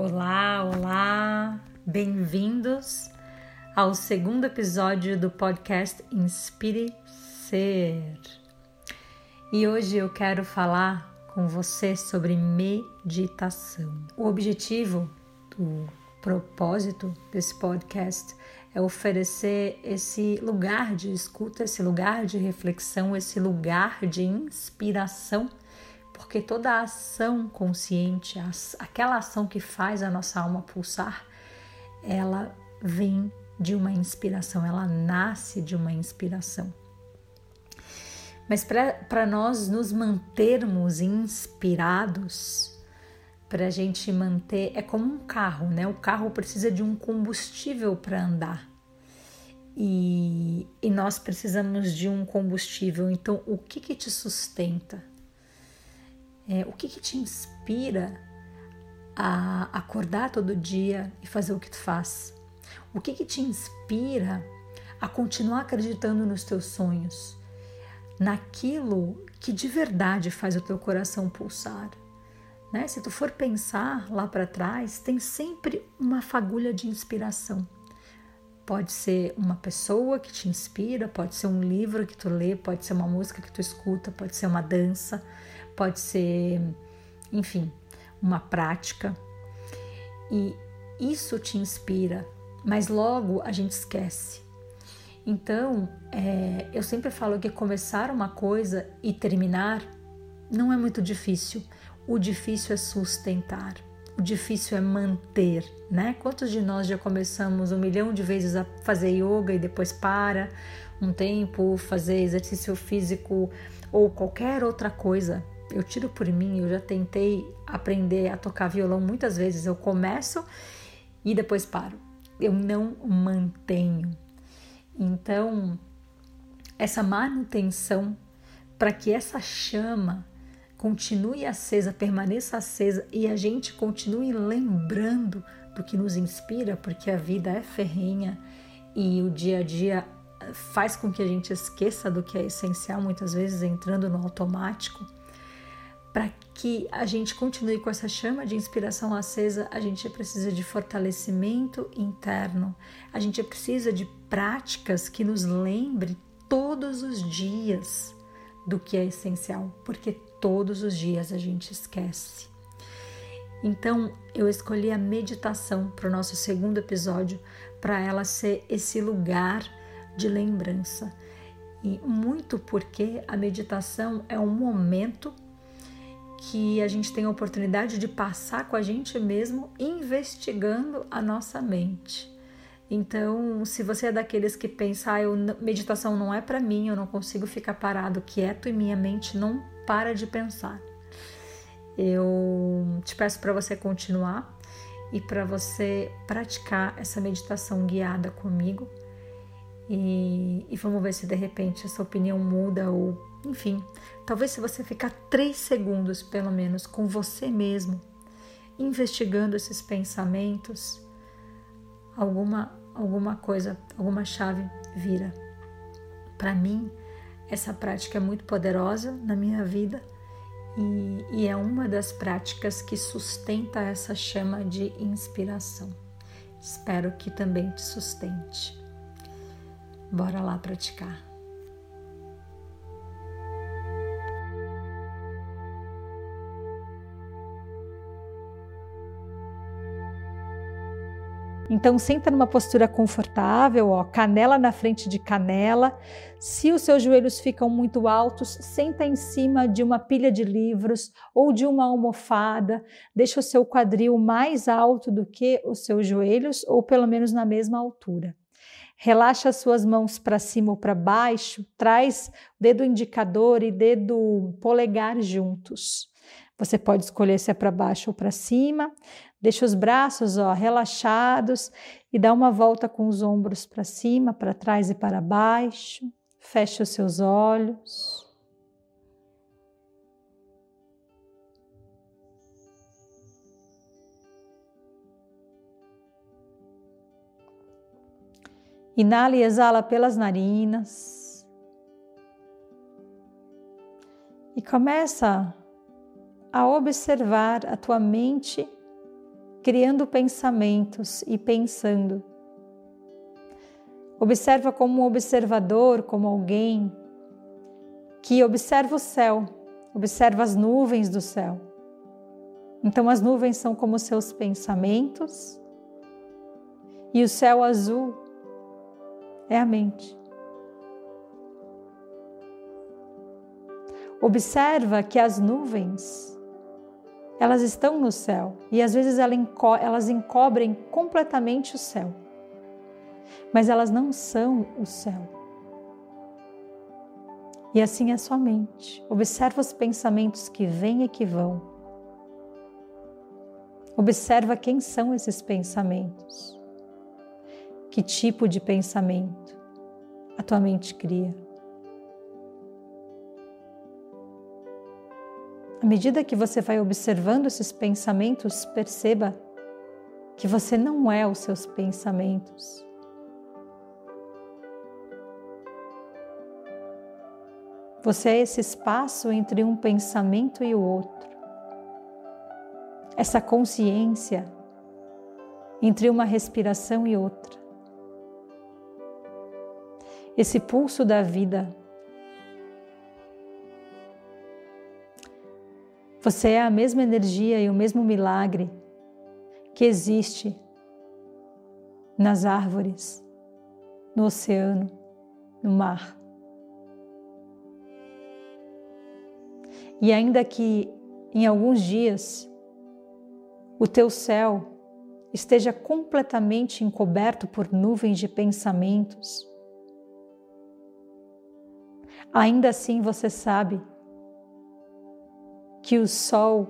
Olá, olá, bem-vindos ao segundo episódio do podcast Inspire Ser. E hoje eu quero falar com você sobre meditação. O objetivo, o propósito desse podcast é oferecer esse lugar de escuta, esse lugar de reflexão, esse lugar de inspiração porque toda ação consciente, aquela ação que faz a nossa alma pulsar, ela vem de uma inspiração, ela nasce de uma inspiração. Mas para nós nos mantermos inspirados, para a gente manter, é como um carro, né? O carro precisa de um combustível para andar. E, e, nós precisamos de um combustível. Então, o que, que te sustenta? É, o que, que te inspira a acordar todo dia e fazer o que tu faz? O que, que te inspira a continuar acreditando nos teus sonhos? Naquilo que de verdade faz o teu coração pulsar. Né? Se tu for pensar lá para trás, tem sempre uma fagulha de inspiração. Pode ser uma pessoa que te inspira, pode ser um livro que tu lê, pode ser uma música que tu escuta, pode ser uma dança, pode ser, enfim, uma prática. E isso te inspira, mas logo a gente esquece. Então, é, eu sempre falo que começar uma coisa e terminar não é muito difícil. O difícil é sustentar, o difícil é manter, né? Quantos de nós já começamos um milhão de vezes a fazer yoga e depois para um tempo, fazer exercício físico ou qualquer outra coisa eu tiro por mim, eu já tentei aprender a tocar violão muitas vezes. Eu começo e depois paro. Eu não mantenho. Então, essa manutenção para que essa chama continue acesa, permaneça acesa e a gente continue lembrando do que nos inspira, porque a vida é ferrenha e o dia a dia faz com que a gente esqueça do que é essencial, muitas vezes entrando no automático para que a gente continue com essa chama de inspiração acesa, a gente precisa de fortalecimento interno, a gente precisa de práticas que nos lembre todos os dias do que é essencial, porque todos os dias a gente esquece. Então, eu escolhi a meditação para o nosso segundo episódio, para ela ser esse lugar de lembrança. E muito porque a meditação é um momento que a gente tem a oportunidade de passar com a gente mesmo investigando a nossa mente. Então, se você é daqueles que pensa, ah, eu, meditação não é para mim, eu não consigo ficar parado quieto e minha mente não para de pensar. Eu te peço para você continuar e para você praticar essa meditação guiada comigo. E, e vamos ver se de repente essa opinião muda ou enfim, talvez se você ficar três segundos, pelo menos, com você mesmo, investigando esses pensamentos, alguma, alguma coisa, alguma chave vira. Para mim, essa prática é muito poderosa na minha vida e, e é uma das práticas que sustenta essa chama de inspiração. Espero que também te sustente. Bora lá praticar. Então senta numa postura confortável, ó, canela na frente de canela. Se os seus joelhos ficam muito altos, senta em cima de uma pilha de livros ou de uma almofada. Deixa o seu quadril mais alto do que os seus joelhos ou pelo menos na mesma altura. Relaxa as suas mãos para cima ou para baixo, traz dedo indicador e dedo polegar juntos. Você pode escolher se é para baixo ou para cima. Deixa os braços ó, relaxados e dá uma volta com os ombros para cima, para trás e para baixo. Feche os seus olhos. Inala e exala pelas narinas. E começa a observar a tua mente criando pensamentos e pensando. Observa como um observador, como alguém que observa o céu, observa as nuvens do céu. Então, as nuvens são como seus pensamentos e o céu azul é a mente. Observa que as nuvens elas estão no céu e às vezes elas encobrem completamente o céu, mas elas não são o céu. E assim é sua mente. Observa os pensamentos que vêm e que vão. Observa quem são esses pensamentos. Que tipo de pensamento a tua mente cria. À medida que você vai observando esses pensamentos, perceba que você não é os seus pensamentos. Você é esse espaço entre um pensamento e o outro. Essa consciência entre uma respiração e outra. Esse pulso da vida Você é a mesma energia e o mesmo milagre que existe nas árvores, no oceano, no mar. E ainda que em alguns dias o teu céu esteja completamente encoberto por nuvens de pensamentos, ainda assim você sabe que o sol,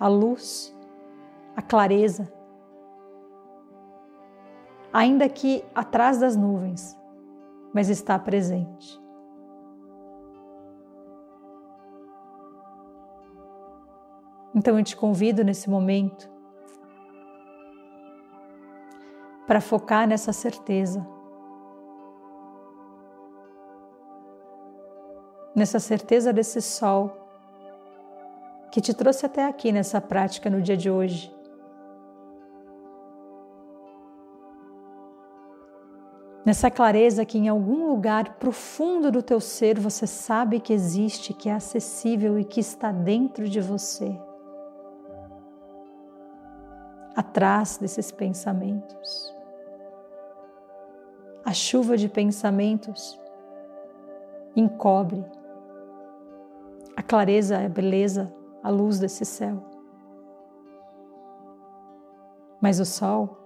a luz, a clareza, ainda que atrás das nuvens, mas está presente. Então eu te convido nesse momento para focar nessa certeza, nessa certeza desse sol que te trouxe até aqui nessa prática no dia de hoje. Nessa clareza que em algum lugar profundo do teu ser você sabe que existe, que é acessível e que está dentro de você. Atrás desses pensamentos. A chuva de pensamentos encobre a clareza, a beleza a luz desse céu. Mas o sol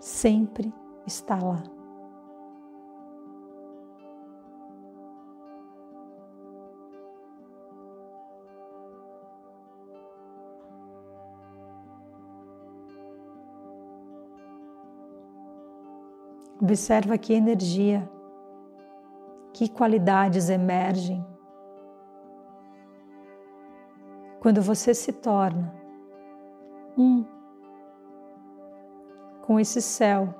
sempre está lá. Observa que energia, que qualidades emergem quando você se torna um com esse céu,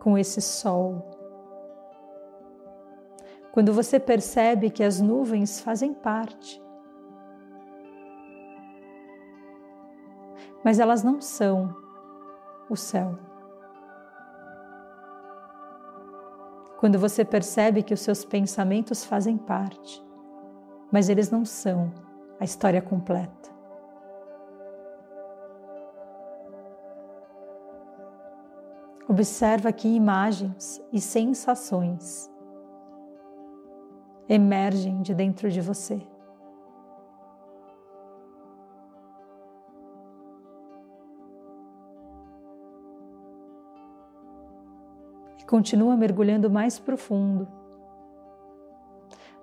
com esse sol. Quando você percebe que as nuvens fazem parte, mas elas não são o céu. Quando você percebe que os seus pensamentos fazem parte, mas eles não são a história completa. Observa que imagens e sensações emergem de dentro de você. E continua mergulhando mais profundo,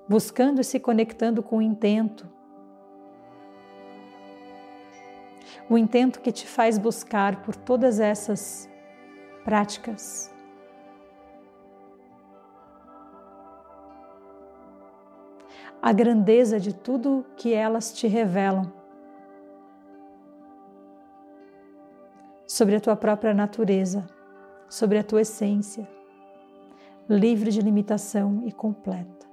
buscando e se conectando com o intento o intento que te faz buscar por todas essas práticas. A grandeza de tudo que elas te revelam sobre a tua própria natureza, sobre a tua essência, livre de limitação e completa.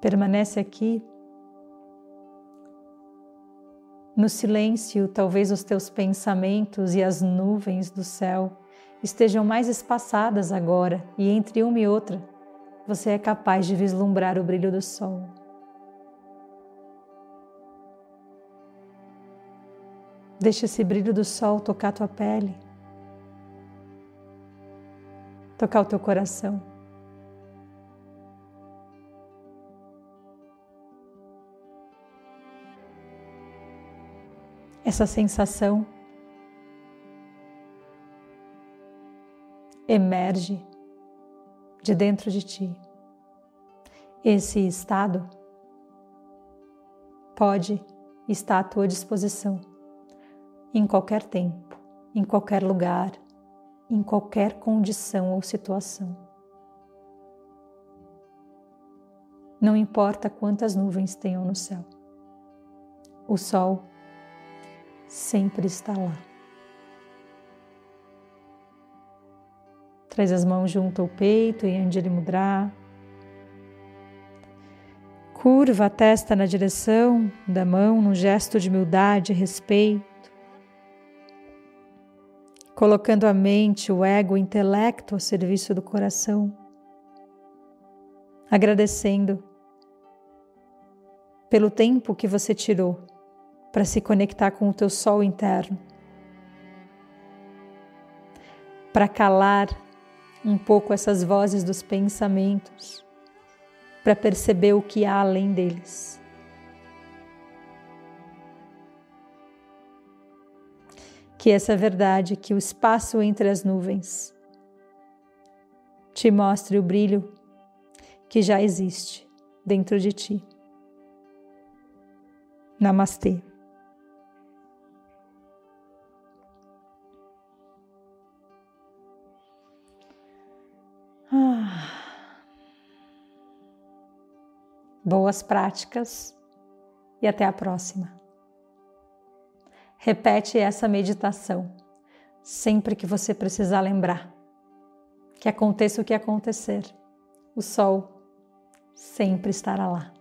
Permanece aqui. No silêncio, talvez os teus pensamentos e as nuvens do céu estejam mais espaçadas agora, e entre uma e outra, você é capaz de vislumbrar o brilho do sol. Deixa esse brilho do sol tocar tua pele, tocar o teu coração. Essa sensação emerge de dentro de ti. Esse estado pode estar à tua disposição em qualquer tempo, em qualquer lugar, em qualquer condição ou situação. Não importa quantas nuvens tenham no céu, o sol sempre está lá. Traz as mãos junto ao peito em Anjali Mudra. Curva a testa na direção da mão num gesto de humildade e respeito colocando a mente, o ego, o intelecto ao serviço do coração, agradecendo pelo tempo que você tirou para se conectar com o teu sol interno, para calar um pouco essas vozes dos pensamentos, para perceber o que há além deles. que essa verdade, que o espaço entre as nuvens te mostre o brilho que já existe dentro de ti. Namastê. Boas práticas e até a próxima. Repete essa meditação sempre que você precisar lembrar. Que aconteça o que acontecer, o sol sempre estará lá.